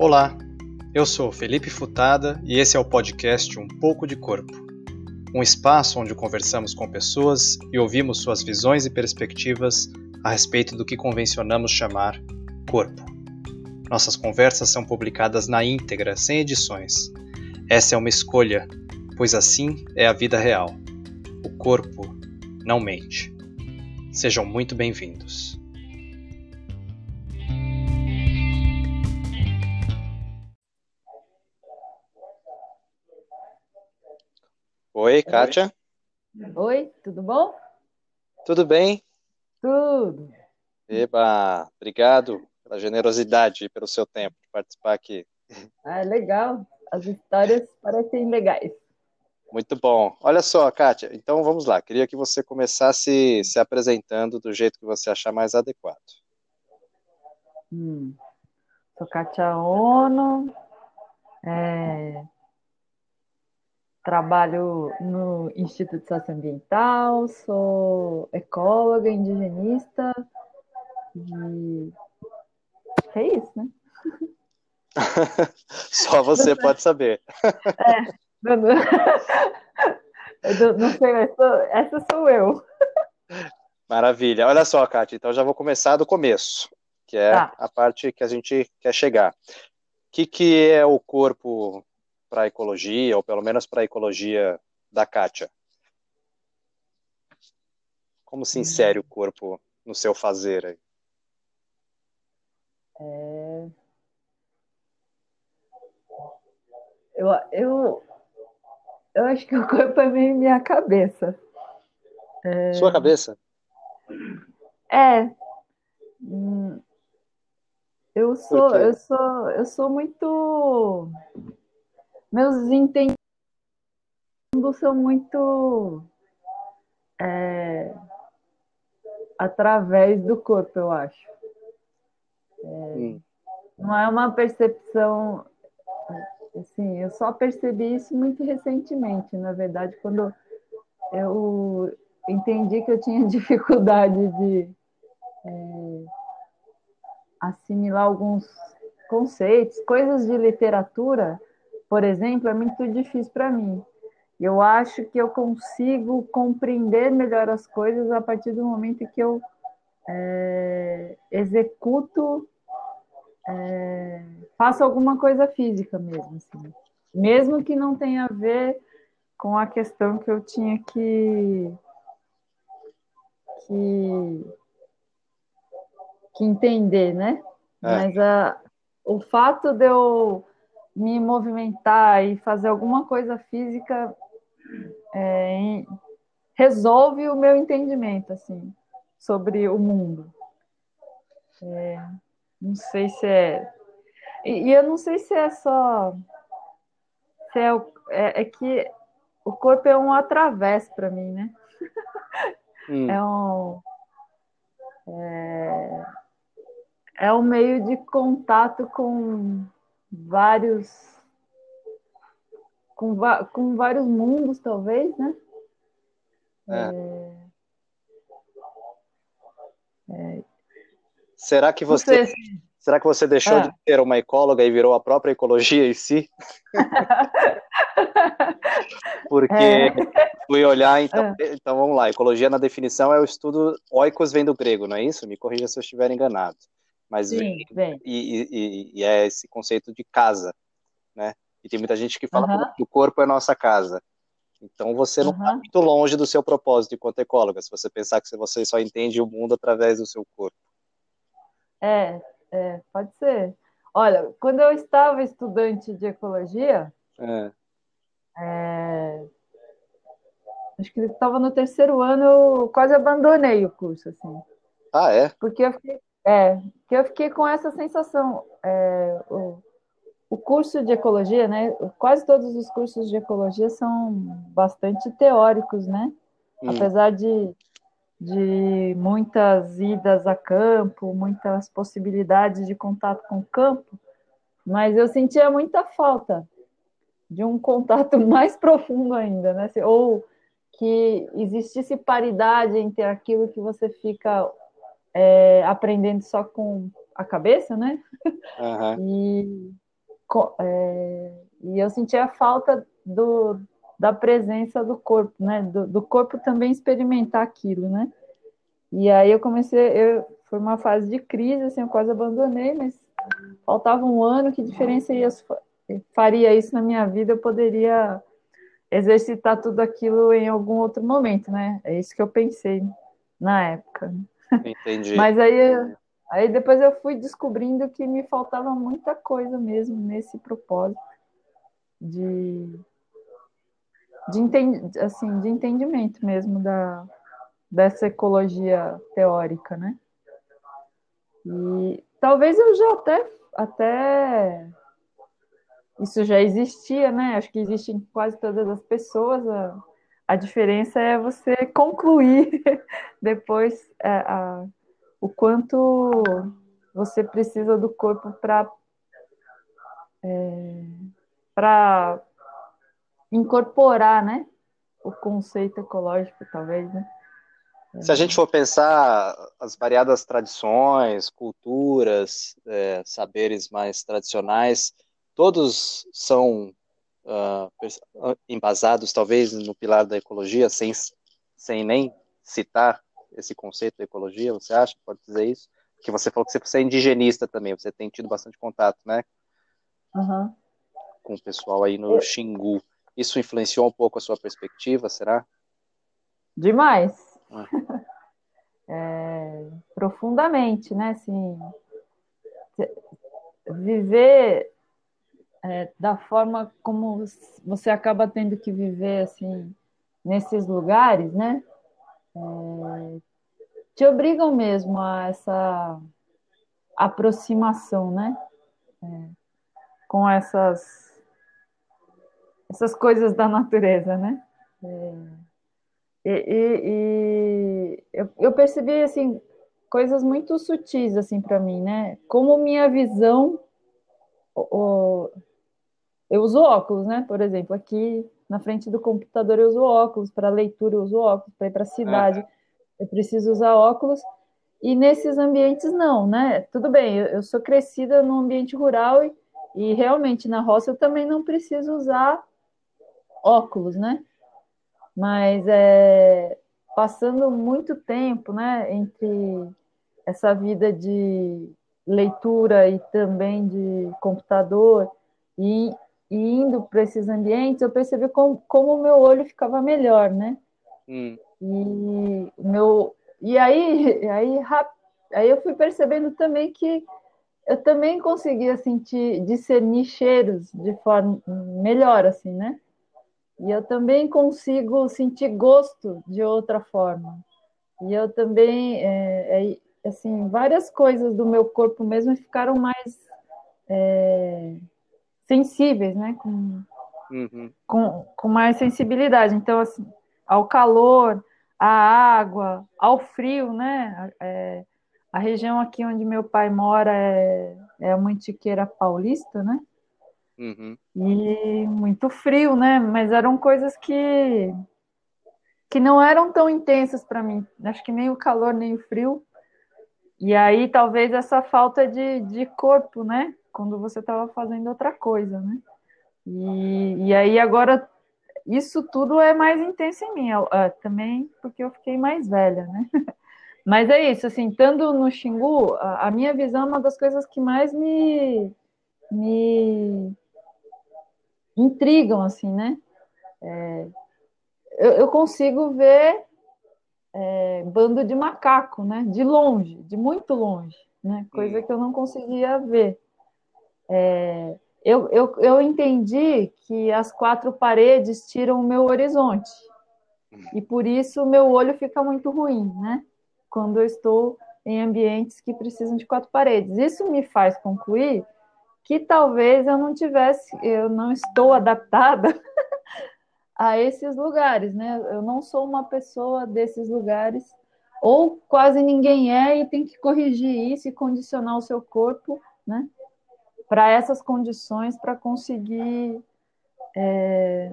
Olá, eu sou Felipe Futada e esse é o podcast Um Pouco de Corpo. Um espaço onde conversamos com pessoas e ouvimos suas visões e perspectivas a respeito do que convencionamos chamar corpo. Nossas conversas são publicadas na íntegra, sem edições. Essa é uma escolha, pois assim é a vida real. O corpo não mente. Sejam muito bem-vindos. Oi, Kátia. Oi, tudo bom? Tudo bem? Tudo. Eba, obrigado pela generosidade e pelo seu tempo de participar aqui. Ah, legal. As histórias parecem legais. Muito bom. Olha só, Kátia, então vamos lá. Queria que você começasse se apresentando do jeito que você achar mais adequado. Hum. Sou Kátia Ono, é, trabalho no Instituto Socioambiental, sou ecóloga, indigenista e é isso, né? Só você pode saber. É, não, não, não sei, mas sou, essa sou eu. Maravilha. Olha só, Kátia, então já vou começar do começo, que é tá. a parte que a gente quer chegar. O que, que é o corpo para a ecologia, ou pelo menos para a ecologia da Kátia? Como se insere o corpo no seu fazer aí? É... Eu, eu, eu acho que o corpo é meio minha cabeça. É... Sua cabeça? É. Hum, eu sou, eu sou, eu sou muito meus entendimentos são muito é, através do corpo, eu acho. É, não é uma percepção. Assim, eu só percebi isso muito recentemente, na verdade, quando eu entendi que eu tinha dificuldade de é, assimilar alguns conceitos, coisas de literatura por exemplo, é muito difícil para mim. Eu acho que eu consigo compreender melhor as coisas a partir do momento que eu é, executo, é, faço alguma coisa física mesmo, assim. mesmo que não tenha a ver com a questão que eu tinha que que, que entender, né? É. Mas a, o fato de eu me movimentar e fazer alguma coisa física é, resolve o meu entendimento assim sobre o mundo. É, não sei se é e, e, eu não sei se é só se é, é, é que o corpo é um através para mim, né? Hum. É um é, é um meio de contato com vários com, com vários mundos talvez né é. É... será que você será que você deixou ah. de ser uma ecóloga e virou a própria ecologia em si porque é. fui olhar então é. então vamos lá ecologia na definição é o estudo oikos vem do grego não é isso me corrija se eu estiver enganado mas Sim, vem, e, e, e, é esse conceito de casa, né? E tem muita gente que fala uhum. que o corpo é nossa casa. Então você não está uhum. muito longe do seu propósito enquanto ecóloga, se você pensar que você só entende o mundo através do seu corpo. É, é pode ser. Olha, quando eu estava estudante de ecologia, é. É, acho que estava no terceiro ano, eu quase abandonei o curso, assim. Ah, é? Porque eu fiquei, é, que eu fiquei com essa sensação. É, o, o curso de ecologia, né? Quase todos os cursos de ecologia são bastante teóricos, né? Hum. Apesar de, de muitas idas a campo, muitas possibilidades de contato com o campo, mas eu sentia muita falta de um contato mais profundo ainda, né? Ou que existisse paridade entre aquilo que você fica é, aprendendo só com a cabeça, né? Uhum. E, é, e eu sentia falta do, da presença do corpo, né? Do, do, corpo também experimentar aquilo, né? E aí eu comecei, eu, foi uma fase de crise, assim, eu quase abandonei, mas faltava um ano, que diferença ia, faria isso na minha vida? Eu poderia exercitar tudo aquilo em algum outro momento, né? É isso que eu pensei na época. Entendi. mas aí Aí depois eu fui descobrindo que me faltava muita coisa mesmo nesse propósito de, de, entend, assim, de entendimento mesmo da, dessa ecologia teórica, né? E talvez eu já até, até isso já existia, né? Acho que existe em quase todas as pessoas. A, a diferença é você concluir depois é, a, o quanto você precisa do corpo para é, incorporar, né, o conceito ecológico, talvez, né? Se a gente for pensar as variadas tradições, culturas, é, saberes mais tradicionais, todos são uh, embasados, talvez, no pilar da ecologia, sem, sem nem citar esse conceito da ecologia, você acha? Pode dizer isso? Que você falou que você é indigenista também, você tem tido bastante contato, né? Uhum. Com o pessoal aí no. Xingu. Isso influenciou um pouco a sua perspectiva, será? Demais. Ah. É, profundamente, né? Assim, viver é, da forma como você acaba tendo que viver assim nesses lugares, né? É, te obrigam mesmo a essa aproximação, né? É, com essas essas coisas da natureza, né? É, e, e, e eu, eu, percebi assim coisas muito sutis assim para mim, né? Como minha visão, o, eu uso óculos, né? Por exemplo, aqui na frente do computador eu uso óculos para leitura, eu uso óculos para ir para a cidade. É eu preciso usar óculos. E nesses ambientes, não, né? Tudo bem, eu, sou crescida no ambiente rural e, e realmente na roça eu também não preciso usar óculos, né? Mas é, passando muito tempo, né, entre essa vida de leitura e também de computador e, e indo para esses ambientes, eu percebi como, como o meu olho ficava melhor, né? Hum. E meu e aí, aí, aí eu fui percebendo também que eu também conseguia sentir, discernir cheiros de forma melhor, assim, né? E eu também consigo sentir gosto de outra forma. E eu também, é, é, assim, várias coisas do meu corpo mesmo ficaram mais é, sensíveis, né? Com, uhum. com, com mais sensibilidade. Então, assim, ao calor, à água, ao frio, né? É, a região aqui onde meu pai mora é, é a Mantiqueira Paulista, né? Uhum. E muito frio, né? Mas eram coisas que que não eram tão intensas para mim. Acho que nem o calor nem o frio. E aí talvez essa falta de, de corpo, né? Quando você estava fazendo outra coisa, né? E, e aí agora isso tudo é mais intenso em mim, uh, também porque eu fiquei mais velha, né? Mas é isso, assim, estando no Xingu, a, a, minha visão é uma das coisas que mais me, me intrigam, assim, né? É, eu, eu, consigo ver é, bando de macaco, né? De longe, de muito longe, né? Coisa que eu não conseguia ver. É, eu, eu, eu entendi que as quatro paredes tiram o meu horizonte. E por isso o meu olho fica muito ruim, né? Quando eu estou em ambientes que precisam de quatro paredes. Isso me faz concluir que talvez eu não tivesse, eu não estou adaptada a esses lugares, né? Eu não sou uma pessoa desses lugares, ou quase ninguém é, e tem que corrigir isso e condicionar o seu corpo, né? Para essas condições para conseguir é,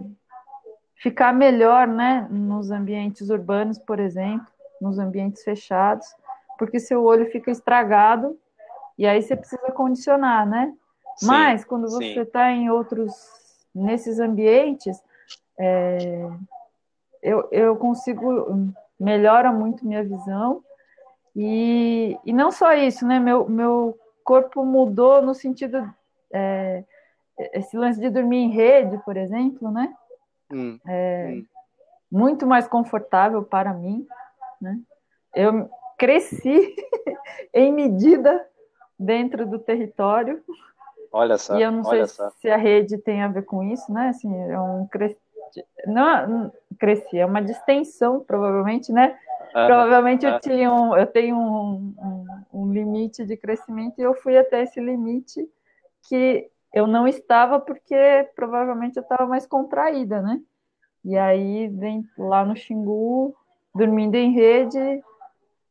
ficar melhor né, nos ambientes urbanos, por exemplo, nos ambientes fechados, porque seu olho fica estragado e aí você precisa condicionar, né? Sim, Mas quando você está em outros, nesses ambientes, é, eu, eu consigo, melhora muito minha visão. E, e não só isso, né? Meu, meu corpo mudou no sentido. É, esse lance de dormir em rede, por exemplo, né? Hum, é, hum. Muito mais confortável para mim, né? Eu cresci em medida dentro do território. Olha só. E eu não sei só. se a rede tem a ver com isso, né? Assim, é um cres... não cresci, é uma distensão, provavelmente, né? Ah, provavelmente eu tinha um, eu tenho um, um, um, limite de crescimento e eu fui até esse limite que eu não estava porque provavelmente eu estava mais contraída, né? E aí vem lá no Xingu, dormindo em rede,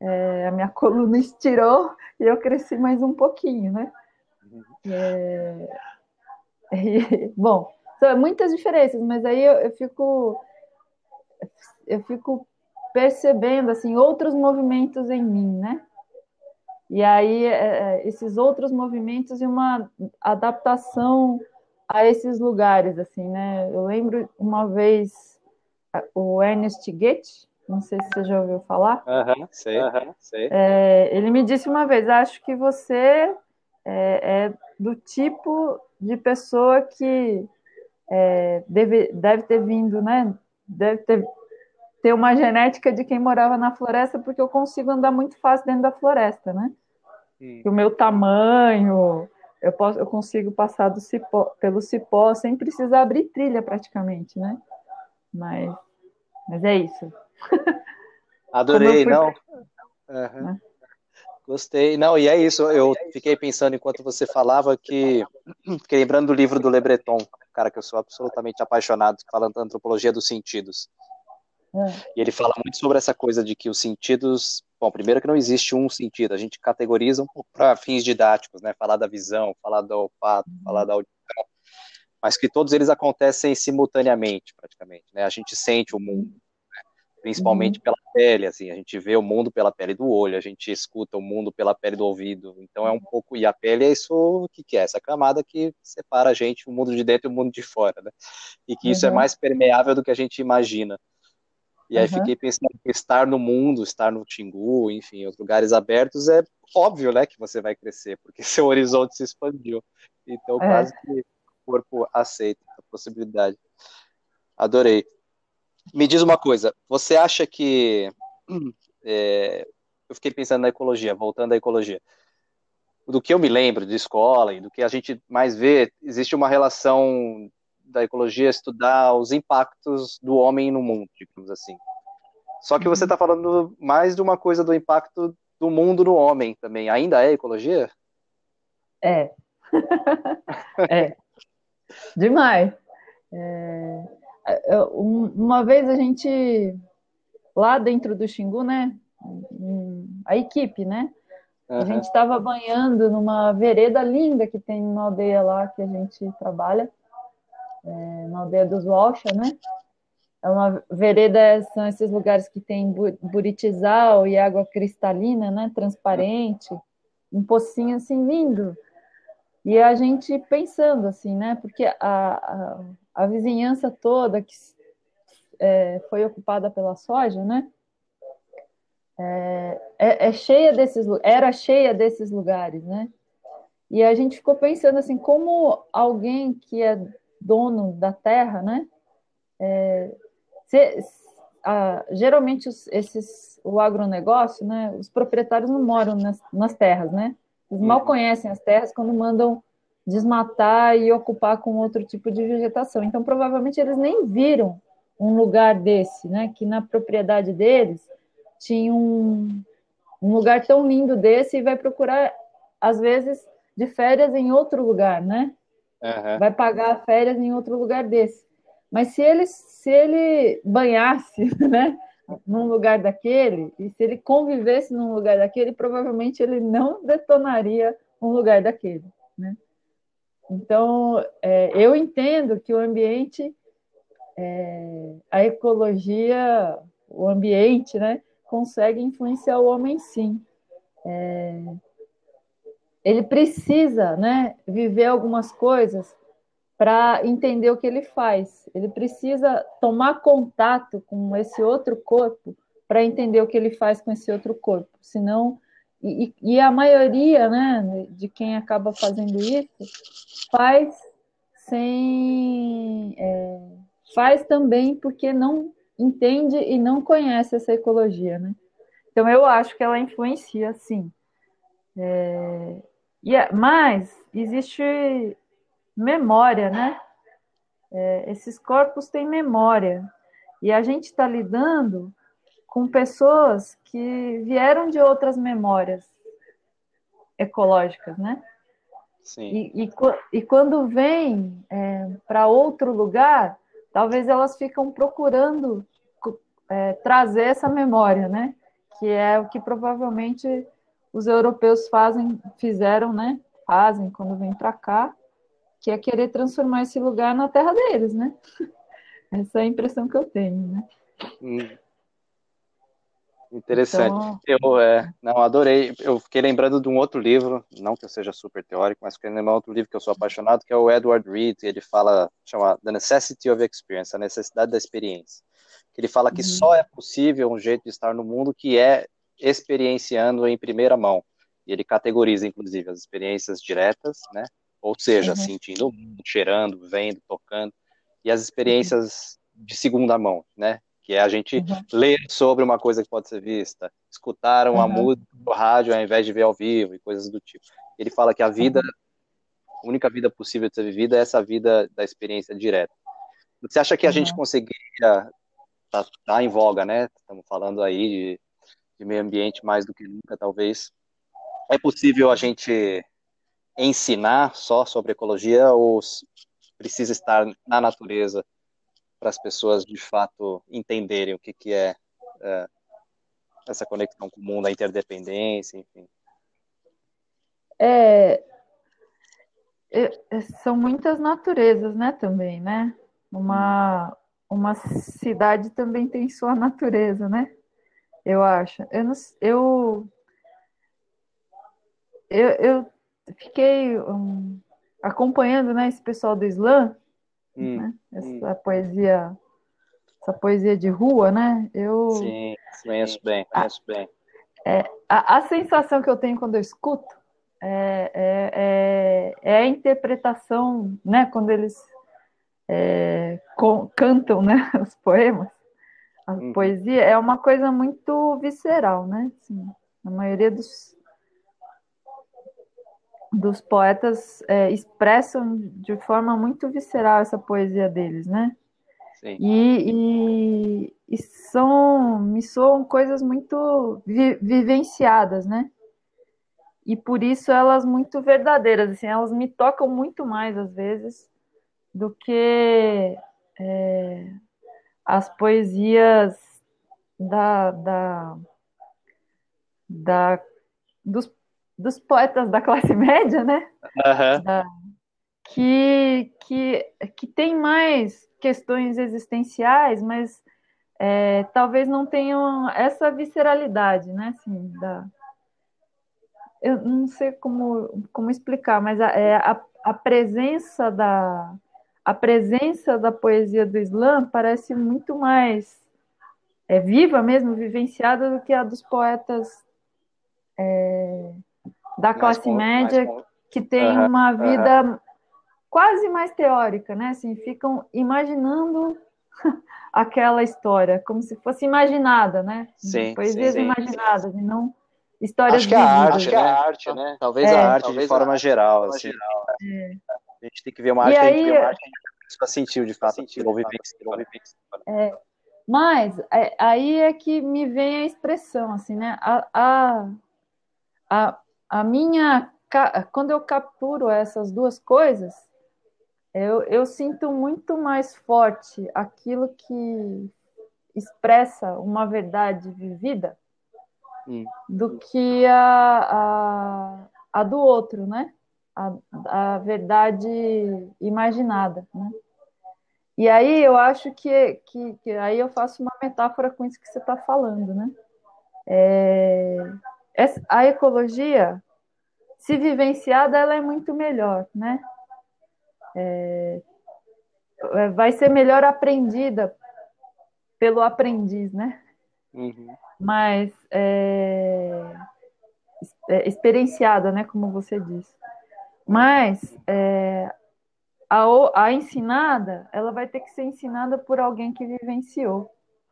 é, a minha coluna estirou e eu cresci mais um pouquinho, né? É, e, bom, são muitas diferenças, mas aí eu, eu fico eu fico percebendo assim outros movimentos em mim, né? E aí é, é esses outros movimentos e uma adaptação a esses lugares, assim, né? Eu lembro uma vez o Ernest Goethe, não sei se você já ouviu falar. Aham, sei, sei. É, ele me disse uma vez, acho que você é, é do tipo de pessoa que é, deve, deve ter vindo, né? Deve ter, ter uma genética de quem morava na floresta, porque eu consigo andar muito fácil dentro da floresta, né? O meu tamanho, eu, posso, eu consigo passar cipó, pelo cipó sem precisar abrir trilha praticamente, né? Mas, mas é isso. Adorei, não. Uhum. Gostei. Não, e é isso. Eu fiquei pensando enquanto você falava que, fiquei lembrando do livro do Le Breton, cara que eu sou absolutamente apaixonado, falando da antropologia dos sentidos. É. E ele fala muito sobre essa coisa de que os sentidos, bom, primeiro que não existe um sentido, a gente categoriza um pouco para fins didáticos, né? Falar da visão, falar do olfato, uhum. falar da audição, mas que todos eles acontecem simultaneamente, praticamente, né? A gente sente o mundo, principalmente uhum. pela pele, assim, a gente vê o mundo pela pele do olho, a gente escuta o mundo pela pele do ouvido, então é um pouco, e a pele é isso, o que, que é? Essa camada que separa a gente, o mundo de dentro e o mundo de fora, né? E que isso é uhum. mais permeável do que a gente imagina. E aí uhum. fiquei pensando que estar no mundo, estar no Xingu, enfim, os lugares abertos, é óbvio, né, que você vai crescer, porque seu horizonte se expandiu. Então, é. quase que o corpo aceita a possibilidade. Adorei. Me diz uma coisa, você acha que. É, eu fiquei pensando na ecologia, voltando à ecologia. Do que eu me lembro de escola e do que a gente mais vê, existe uma relação da ecologia estudar os impactos do homem no mundo, digamos assim. Só que você está falando mais de uma coisa do impacto do mundo no homem também. Ainda é ecologia? É. é. Demais. É... Uma vez a gente, lá dentro do Xingu, né? A equipe, né? Uhum. A gente estava banhando numa vereda linda que tem na aldeia lá que a gente trabalha, é, na aldeia dos Walsha, né? É uma vereda, são esses lugares que tem buritizal e água cristalina, né? Transparente, um pocinho assim lindo. E a gente pensando assim, né? Porque a, a, a vizinhança toda que é, foi ocupada pela soja, né? É, é, é, cheia desses era cheia desses lugares, né? E a gente ficou pensando assim, como alguém que é dono da terra, né? É, se, a, geralmente os, esses o agronegócio, né? Os proprietários não moram nas, nas terras, né? Eles mal uhum. conhecem as terras quando mandam desmatar e ocupar com outro tipo de vegetação. Então, provavelmente eles nem viram um lugar desse, né? Que na propriedade deles tinha um, um lugar tão lindo desse e vai procurar, às vezes, de férias em outro lugar, né? Uhum. Vai pagar férias em outro lugar desse. Mas se ele, se ele banhasse, né? Num lugar daquele, e se ele convivesse num lugar daquele, provavelmente ele não detonaria um lugar daquele, né? Então, é, eu entendo que o ambiente, é, a ecologia, o ambiente, né, consegue influenciar o homem sim. É, ele precisa, né, viver algumas coisas para entender o que ele faz. Ele precisa tomar contato com esse outro corpo para entender o que ele faz com esse outro corpo. Senão, e, e, a maioria, né, de quem acaba fazendo isso faz sem é, faz também porque não entende e não conhece essa ecologia, né? Então eu acho que ela influencia, sim. É, e, é, mas existe memória, né? É, esses corpos têm memória. E a gente está lidando com pessoas que vieram de outras memórias ecológicas, né? Sim. E, e, e quando vem é, para outro lugar, talvez elas ficam procurando é, trazer essa memória, né? Que é o que provavelmente os europeus fazem, fizeram, né? Fazem quando vêm para cá, que é querer transformar esse lugar na terra deles, né? Essa é a impressão que eu tenho, né? Hum. Interessante. Então... Eu é, não adorei. Eu fiquei lembrando de um outro livro, não que eu seja super teórico, mas fiquei lembrando de outro livro que eu sou apaixonado, que é o Edward Reed. Ele fala, chama The Necessity of Experience, a necessidade da experiência. Ele fala que uhum. só é possível um jeito de estar no mundo que é experienciando em primeira mão. E ele categoriza, inclusive, as experiências diretas, né? Ou seja, uhum. sentindo, cheirando, vendo, tocando, e as experiências uhum. de segunda mão, né? que é a gente uhum. ler sobre uma coisa que pode ser vista, escutar uma uhum. música no rádio ao invés de ver ao vivo e coisas do tipo. Ele fala que a vida, a única vida possível de ser vivida é essa vida da experiência direta. Você acha que a uhum. gente conseguiria tá, tá, em voga, né? Estamos falando aí de, de meio ambiente mais do que nunca, talvez. É possível a gente ensinar só sobre ecologia ou precisa estar na natureza para as pessoas de fato entenderem o que, que é, é essa conexão com o mundo, a interdependência, enfim. É, é, são muitas naturezas, né, também, né? Uma, uma cidade também tem sua natureza, né? Eu acho. Eu, não, eu, eu, eu fiquei um, acompanhando né, esse pessoal do Islã hum, né? Essa hum. poesia, essa poesia de rua, né? Eu sim, conheço bem, conheço a, bem. É, a, a, sensação que eu tenho quando eu escuto é, é, é, é a interpretação, né? Quando eles é, com, cantam, né? Os poemas, a hum. poesia é uma coisa muito visceral, né? Assim, a maioria dos dos poetas é, expressam de forma muito visceral essa poesia deles, né? Sim. E, e, e são, me soam coisas muito vi, vivenciadas, né? E por isso elas muito verdadeiras, assim, elas me tocam muito mais às vezes do que é, as poesias da, da, da dos dos poetas da classe média, né? Uhum. Da, que, que, que tem mais questões existenciais, mas é, talvez não tenham essa visceralidade, né? Assim, da, eu não sei como, como explicar, mas a, é, a, a presença da a presença da poesia do Islã parece muito mais é, viva mesmo, vivenciada do que a dos poetas é, da classe média que tem uhum, uma vida uhum. quase mais teórica, né? Assim, ficam imaginando aquela história, como se fosse imaginada, né? Sim, Poesias sim, imaginadas sim. e não histórias Acho que é a arte, acho né? é a arte, né? Talvez é, a arte talvez de forma geral, assim. É. A gente tem que ver uma arte, e aí, que a gente sentiu de fato, sentiu, é, mas é, aí é que me vem a expressão, assim, né? A, a, a, a minha quando eu capturo essas duas coisas, eu, eu sinto muito mais forte aquilo que expressa uma verdade vivida hum. do que a, a, a, do outro, né? A, a verdade imaginada, né? E aí eu acho que, que, que, aí eu faço uma metáfora com isso que você está falando, né? É, a ecologia se vivenciada, ela é muito melhor, né? É, é, vai ser melhor aprendida pelo aprendiz, né? Uhum. Mas é, é, experienciada, né? Como você disse. Mas é, a, a ensinada, ela vai ter que ser ensinada por alguém que vivenciou,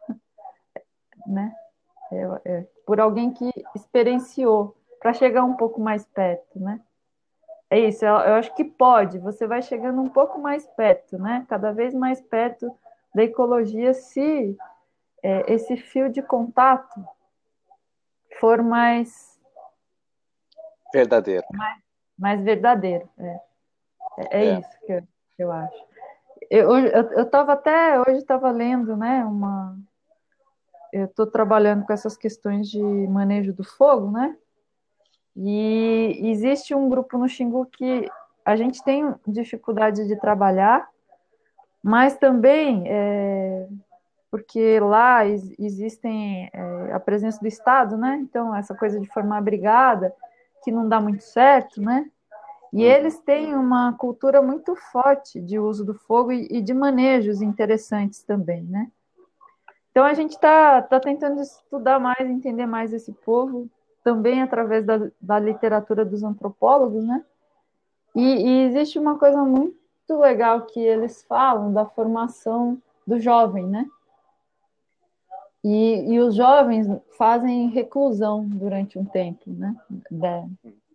né? É, é, por alguém que experienciou, para chegar um pouco mais perto, né? É isso, eu, eu, acho que pode, você vai chegando um pouco mais perto, né? Cada vez mais perto da ecologia, se é, esse fio de contato for mais verdadeiro. Mais, mais verdadeiro, é. É, é, é. isso que eu, que eu acho. Eu estava até hoje estava lendo, né? Uma, eu estou trabalhando com essas questões de manejo do fogo, né? E existe um grupo no Xingu que a gente tem dificuldade de trabalhar, mas também é, porque lá existem é, a presença do Estado, né? Então, essa coisa de formar brigada, que não dá muito certo, né? E uhum. eles têm uma cultura muito forte de uso do fogo e, e de manejos interessantes também, né? Então, a gente está tá tentando estudar mais, entender mais esse povo, também através da, da literatura dos antropólogos, né? E, e, existe uma coisa muito legal que eles falam da formação do jovem, né? E, e os jovens fazem reclusão durante um tempo, né?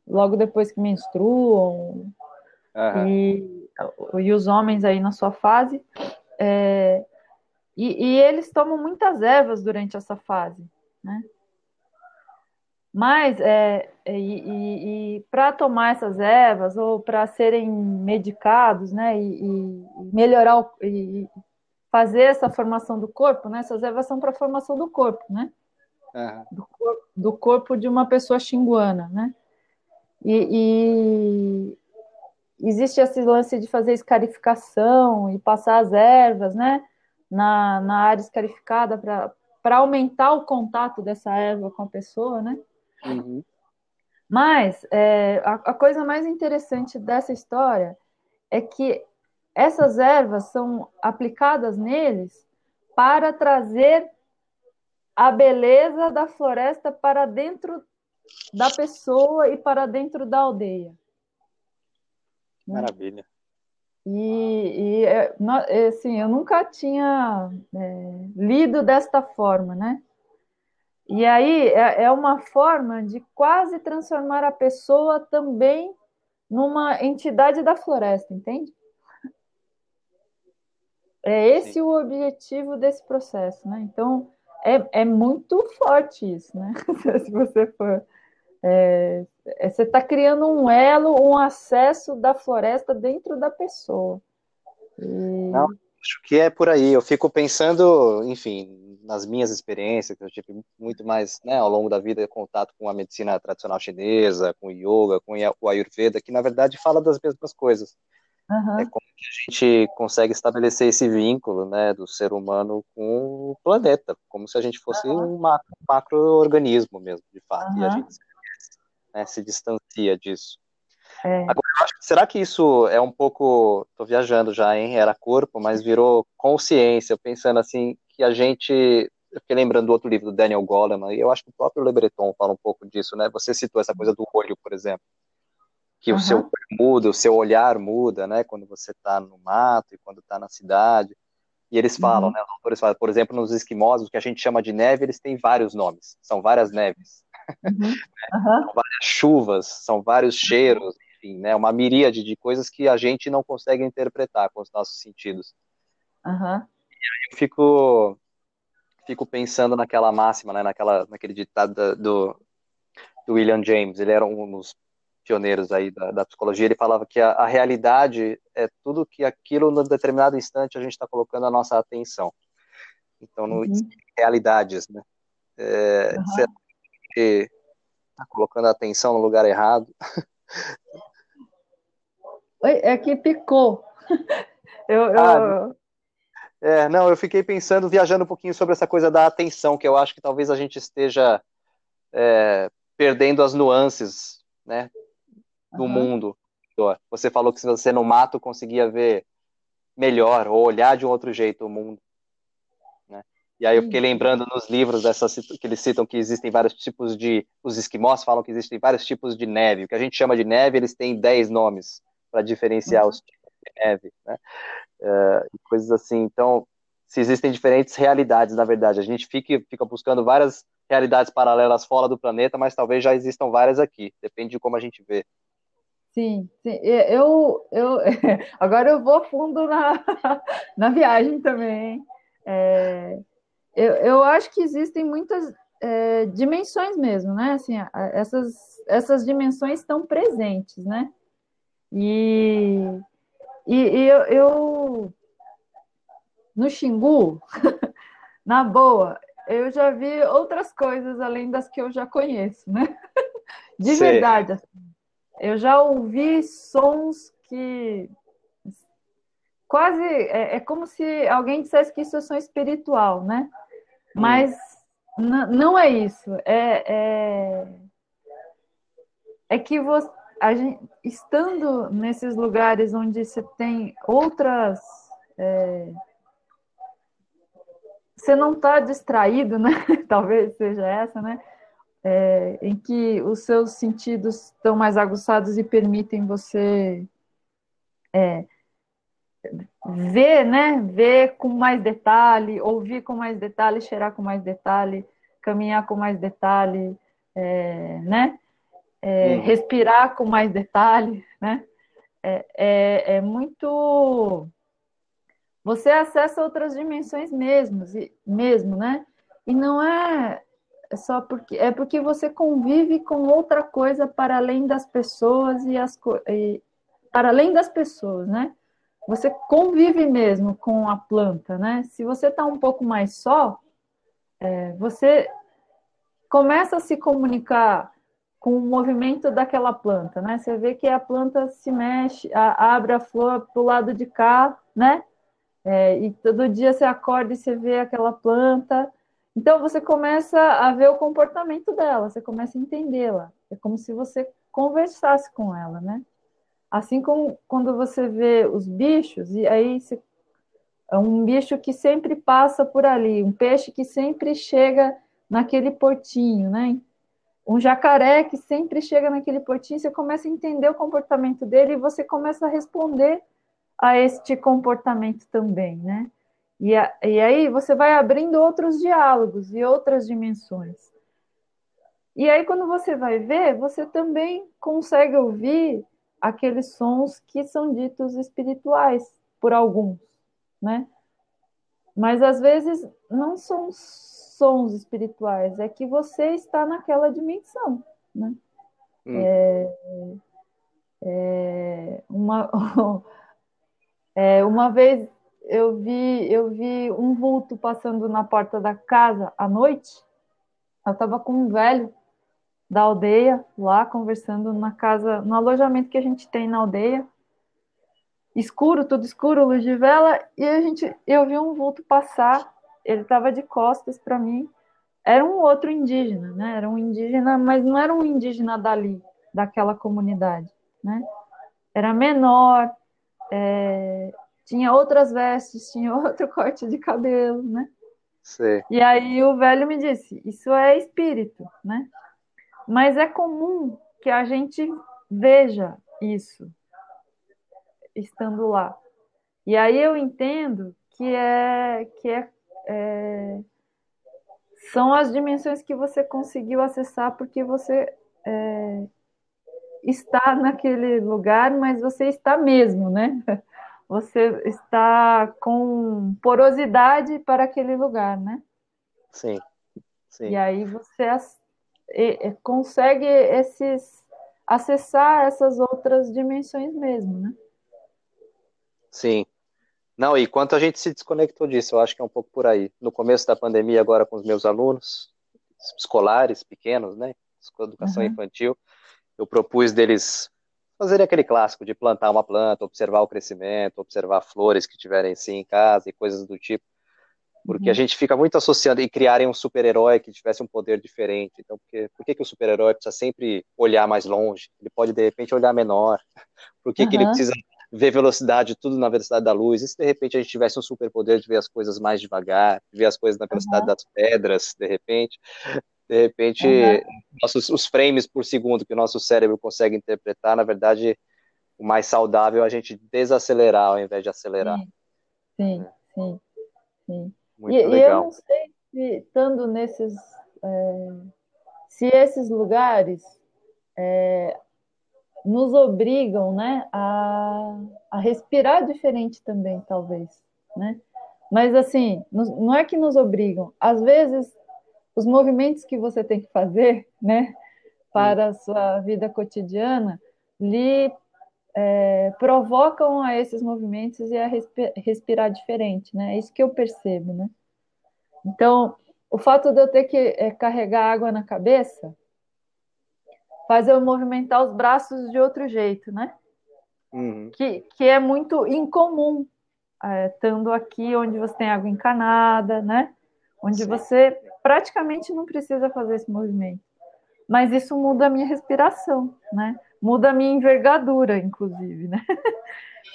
Logo depois que menstruam. Uhum. E, e os homens aí na sua fase. É, e, e eles tomam muitas ervas durante essa fase, né? Mas, é, é e, e, para tomar essas ervas ou para serem medicados, né, e, e melhorar o, e fazer essa formação do corpo, né, essas ervas são para a formação do corpo, né, uhum. do, corpo, do, corpo de uma pessoa xinguana, né, e, existe esse lance de fazer escarificação e passar as ervas, né, na, na área escarificada para aumentar o contato dessa erva com a pessoa, né, Uhum. Mas é, a, a coisa mais interessante dessa história é que essas ervas são aplicadas neles para trazer a beleza da floresta para dentro da pessoa e para dentro da aldeia. Maravilha. E, e é, é, assim, eu nunca tinha é, lido desta forma, né? E aí é, é uma forma de quase transformar a pessoa também numa entidade da floresta, entende? É esse Sim. o objetivo desse processo, né? Então é, é muito forte isso, né? Se você for. É, é, você está criando um elo, um acesso da floresta dentro da pessoa. E... Não, acho que é por aí. Eu fico pensando, enfim, nas minhas experiências, que eu tive muito mais, né, ao longo da vida, contato com a medicina tradicional chinesa, com o yoga, com o ayurveda, que na verdade fala das mesmas coisas. Uhum. É como a gente consegue estabelecer esse vínculo, né, do ser humano com o planeta, como se a gente fosse uhum. um macro-organismo mesmo, de fato, uhum. e a gente né, se distancia disso. É. Agora, acho, será que isso é um pouco. Estou viajando já, hein? Era corpo, mas virou consciência, pensando assim, que a gente. Eu fiquei lembrando do outro livro do Daniel Goleman, e eu acho que o próprio Le Breton fala um pouco disso, né? Você citou essa coisa do olho, por exemplo. Que uhum. o seu muda, o seu olhar muda, né? Quando você está no mato e quando está na cidade. E eles falam, uhum. né? Os autores falam, por exemplo, nos esquimós, o que a gente chama de neve, eles têm vários nomes. São várias neves. Uhum. São várias chuvas, são vários cheiros, enfim, né, uma miríade de coisas que a gente não consegue interpretar com os nossos sentidos. Uhum. E aí eu fico, fico pensando naquela máxima, né, naquela, naquele ditado do, do William James, ele era um dos pioneiros aí da, da psicologia, ele falava que a, a, realidade é tudo que aquilo, no determinado instante, a gente está colocando a nossa atenção. Então, no, uhum. realidades, né? É, uhum. Será que está colocando a atenção no lugar errado? Oi, é que picou. eu, eu... Ah, é, não, eu fiquei pensando, viajando um pouquinho sobre essa coisa da atenção, que eu acho que talvez a gente esteja é, perdendo as nuances, né? Do uhum. mundo. Você falou que se você no mato conseguia ver melhor ou olhar de um outro jeito o mundo. Né? E aí eu fiquei lembrando nos livros dessas, que eles citam que existem vários tipos de. Os esquimós falam que existem vários tipos de neve. O que a gente chama de neve, eles têm 10 nomes para diferenciar uhum. os tipos de neve. Né? Uh, coisas assim. Então, se existem diferentes realidades, na verdade. A gente fica, fica buscando várias realidades paralelas fora do planeta, mas talvez já existam várias aqui. Depende de como a gente vê. Sim, sim. Eu, eu, agora eu vou fundo na, na viagem também. É, eu, eu acho que existem muitas é, dimensões mesmo, né? Assim, essas, essas dimensões estão presentes, né? E, e, e eu, eu, no Xingu, na boa, eu já vi outras coisas além das que eu já conheço, né? De verdade, assim. Eu já ouvi sons que quase é, é, como se alguém dissesse que isso é som espiritual, né? Mas não é isso. É, é, é que você, gente, estando nesses lugares onde você tem outras. É, você não está distraído, né? Talvez seja essa, né? É, em que os seus sentidos estão mais aguçados e permitem você é, ver, né? Ver com mais detalhe, ouvir com mais detalhe, cheirar com mais detalhe, caminhar com mais detalhe, é, né? É, respirar com mais detalhe, né? É, é, é, muito. Você acessa outras dimensões mesmo, mesmo, né? E não é é só porque é porque você convive com outra coisa para além das pessoas e as e, para além das pessoas, né? Você convive mesmo com a planta, né? Se você está um pouco mais só, é, você começa a se comunicar com o movimento daquela planta, né? Você vê que a planta se mexe, a, abre a flor para o lado de cá, né? É, e todo dia você acorda e você vê aquela planta então você começa a ver o comportamento dela, você começa a entendê-la. É como se você conversasse com ela, né? Assim como quando você vê os bichos, e aí você, é um bicho que sempre passa por ali, um peixe que sempre chega naquele portinho, né? Um jacaré que sempre chega naquele portinho, você começa a entender o comportamento dele e você começa a responder a este comportamento também, né? E, a, e aí você vai abrindo outros diálogos e outras dimensões. E aí, quando você vai ver, você também consegue ouvir aqueles sons que são ditos espirituais por alguns, né? Mas às vezes não são sons espirituais, é que você está naquela dimensão, né? Hum. É, é, uma, é, uma vez eu vi, eu vi um vulto passando na porta da casa à noite. Eu estava com um velho da aldeia lá conversando na casa, no alojamento que a gente tem na aldeia. Escuro, tudo escuro, luz de vela, e a gente, eu vi um vulto passar. Ele estava de costas para mim. Era um outro indígena, né? Era um indígena, mas não era um indígena dali, daquela comunidade, né? Era menor, é, tinha outras vestes, tinha outro corte de cabelo, né? Sim. E aí o velho me disse: Isso é espírito, né? Mas é comum que a gente veja isso estando lá. E aí eu entendo que é que é, é são as dimensões que você conseguiu acessar porque você é, está naquele lugar, mas você está mesmo, né? você está com porosidade para aquele lugar, né? Sim. Sim. E aí você consegue esses acessar essas outras dimensões mesmo, né? Sim. Não, e quanto a gente se desconectou disso, eu acho que é um pouco por aí. No começo da pandemia, agora com os meus alunos escolares pequenos, né? Educação uhum. infantil, eu propus deles fazer aquele clássico de plantar uma planta, observar o crescimento, observar flores que tiverem sim em casa e coisas do tipo. porque uhum. a gente fica muito associando e criarem um super-herói que tivesse um poder diferente. Então, porque, por que, que o super-herói precisa sempre olhar mais longe? Ele pode, de repente, olhar menor. Por que, uhum. que ele precisa ver velocidade, tudo na velocidade da luz? E se, de repente, a gente tivesse um super-poder de ver as coisas mais devagar, de ver as coisas na velocidade uhum. das pedras, de repente? De repente, nossos, os frames por segundo que o nosso cérebro consegue interpretar, na verdade, o mais saudável é a gente desacelerar ao invés de acelerar. Sim, sim, é. sim. sim. Muito e, legal. e eu não sei se, estando nesses. É, se esses lugares é, nos obrigam né, a, a respirar diferente também, talvez. Né? Mas, assim, não é que nos obrigam. Às vezes, os movimentos que você tem que fazer né, para a sua vida cotidiana lhe é, provocam a esses movimentos e a respirar diferente, né? É isso que eu percebo, né? Então, o fato de eu ter que é, carregar água na cabeça faz eu movimentar os braços de outro jeito, né? Uhum. Que, que é muito incomum, é, estando aqui onde você tem água encanada, né? Onde Sim. você praticamente não precisa fazer esse movimento. Mas isso muda a minha respiração, né? muda a minha envergadura, inclusive, né?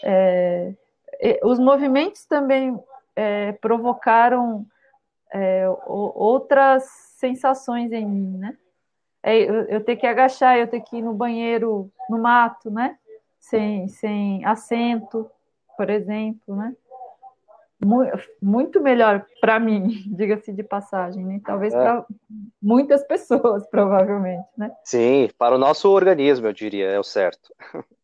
É, os movimentos também é, provocaram é, outras sensações em mim, né? É, eu, eu ter que agachar, eu ter que ir no banheiro no mato, né? Sem, sem assento, por exemplo, né? Muito melhor para mim, diga-se de passagem, né? talvez é. para muitas pessoas, provavelmente, né? Sim, para o nosso organismo, eu diria, é o certo.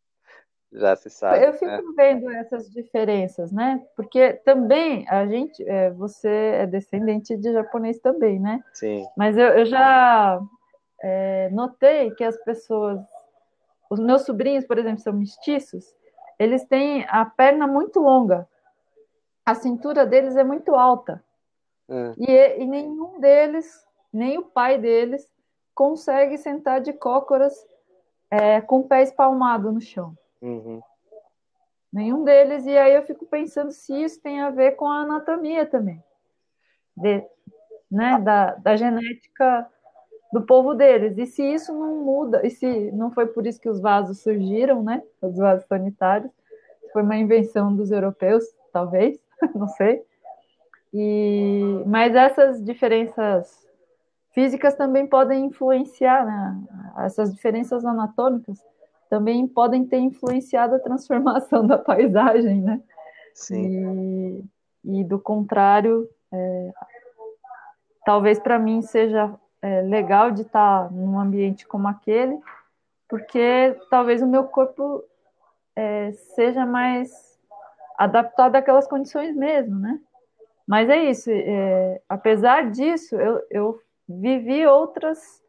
Já se sabe. Eu fico né? vendo essas diferenças, né? Porque também a gente, é, você é descendente de japonês também, né? Sim. Mas eu, eu já é, notei que as pessoas, os meus sobrinhos, por exemplo, são mestiços, eles têm a perna muito longa a cintura deles é muito alta. É. E, e, nenhum deles, nem o pai deles, consegue sentar de cócoras é, com o pé espalmado no chão. Uhum. Nenhum deles. E aí eu fico pensando se isso tem a ver com a anatomia também. De, né, da, da genética do povo deles. E se isso não muda, e se não foi por isso que os vasos surgiram, né? Os vasos sanitários, foi uma invenção dos europeus, talvez. não sei. E, mas essas diferenças físicas também podem influenciar, né? Essas diferenças anatômicas também podem ter influenciado a transformação da paisagem, né? Sim. E, e do contrário, é, talvez para mim seja é, legal de estar num ambiente como aquele, porque talvez o meu corpo é, seja mais adaptado àquelas condições mesmo, né? Mas é isso, é, apesar disso, eu, eu vivi outras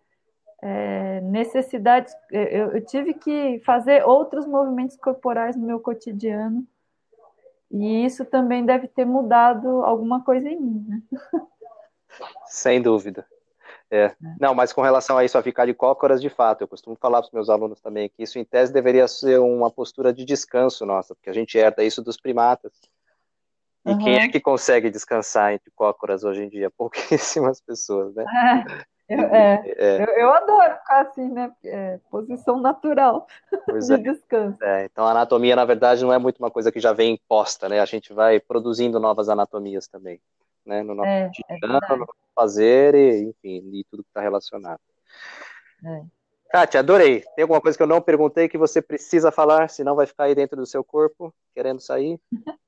é, necessidades, eu, eu, tive que fazer outros movimentos corporais no meu cotidiano, e isso também deve ter mudado alguma coisa em mim, né? Sem dúvida. É. é. Não, mas com relação a isso, a ficar de cócoras, de fato, eu costumo falar para os meus alunos também que isso, em tese, deveria ser uma postura de descanso nossa, porque a gente herda isso dos primatas. E uhum. quem é que consegue descansar entre cócoras hoje em dia? Pouquíssimas pessoas, né? É, eu, é, é. Eu, eu, adoro ficar assim, né? É, posição natural pois de descanso. É, então, a anatomia, na verdade, não é muito uma coisa que já vem imposta, né? A gente vai produzindo novas anatomias também, né? No nosso é, cotidiano, fazer e, enfim, e tudo que está relacionado. É. Kátia, adorei. Tem alguma coisa que eu não perguntei que você precisa falar, senão vai ficar aí dentro do seu corpo, querendo sair?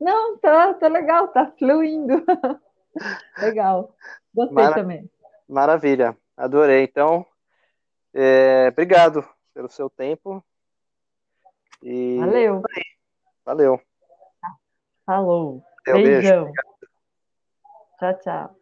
Não, tá, tá legal, tá fluindo. legal. Gostei Mara... também. Maravilha, adorei. Então, é... obrigado pelo seu tempo. E... Valeu. Valeu. Falou. Beijão. Beijo. Tchau, tchau.